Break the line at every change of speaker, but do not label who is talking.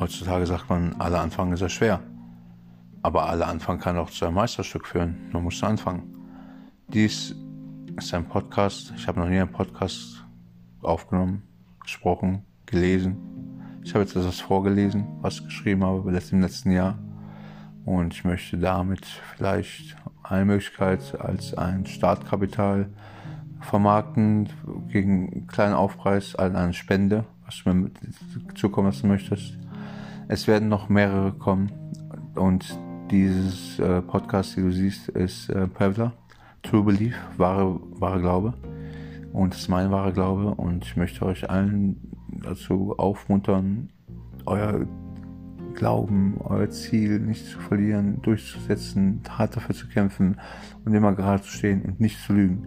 Heutzutage sagt man, alle Anfang ist ja schwer. Aber alle Anfang kann auch zu einem Meisterstück führen. Man muss anfangen. Dies ist ein Podcast. Ich habe noch nie einen Podcast aufgenommen, gesprochen, gelesen. Ich habe jetzt etwas vorgelesen, was ich geschrieben habe im letzten Jahr. Und ich möchte damit vielleicht eine Möglichkeit als ein Startkapital vermarkten gegen einen kleinen Aufpreis an eine Spende, was du mir zukommen lassen möchtest. Es werden noch mehrere kommen und dieses äh, Podcast, die du siehst, ist äh, Pavla, True Belief, wahre, wahre Glaube. Und das ist mein wahrer Glaube und ich möchte euch allen dazu aufmuntern, euer Glauben, euer Ziel nicht zu verlieren, durchzusetzen, hart dafür zu kämpfen und immer gerade zu stehen und nicht zu lügen.